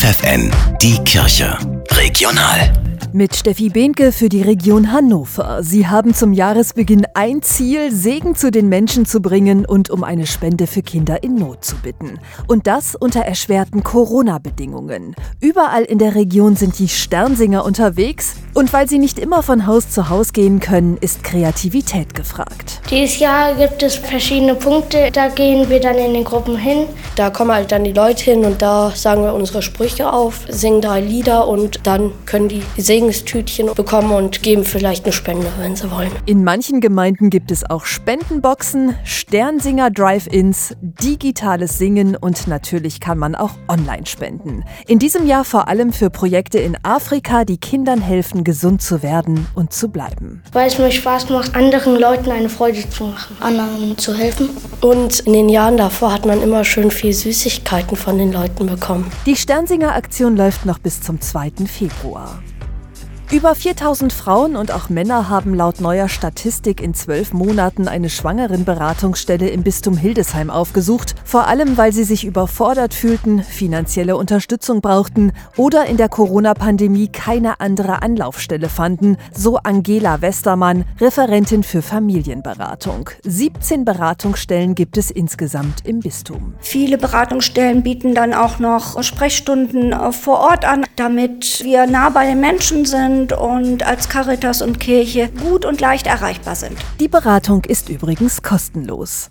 FFN, die Kirche. Regional. Mit Steffi Behnke für die Region Hannover. Sie haben zum Jahresbeginn ein Ziel, Segen zu den Menschen zu bringen und um eine Spende für Kinder in Not zu bitten. Und das unter erschwerten Corona-Bedingungen. Überall in der Region sind die Sternsinger unterwegs und weil sie nicht immer von Haus zu Haus gehen können, ist Kreativität gefragt. Dieses Jahr gibt es verschiedene Punkte, da gehen wir dann in den Gruppen hin. Da kommen halt dann die Leute hin und da sagen wir unsere Sprüche auf, singen drei Lieder und dann können die Segenstütchen bekommen und geben vielleicht eine Spende, wenn sie wollen. In manchen Gemeinden gibt es auch Spendenboxen, Sternsinger Drive-ins, digitales Singen und natürlich kann man auch online spenden. In diesem Jahr vor allem für Projekte in Afrika, die Kindern helfen, gesund zu werden und zu bleiben. Weil es mir Spaß macht, anderen Leuten eine Freude zu machen, anderen zu helfen. Und in den Jahren davor hat man immer schön viel Süßigkeiten von den Leuten bekommen. Die Sternsinger Aktion läuft noch bis zum 2. Februar. Über 4000 Frauen und auch Männer haben laut neuer Statistik in zwölf Monaten eine Schwangerenberatungsstelle im Bistum Hildesheim aufgesucht, vor allem weil sie sich überfordert fühlten, finanzielle Unterstützung brauchten oder in der Corona-Pandemie keine andere Anlaufstelle fanden, so Angela Westermann, Referentin für Familienberatung. 17 Beratungsstellen gibt es insgesamt im Bistum. Viele Beratungsstellen bieten dann auch noch Sprechstunden vor Ort an, damit wir nah bei den Menschen sind sind und als Caritas und Kirche gut und leicht erreichbar sind. Die Beratung ist übrigens kostenlos.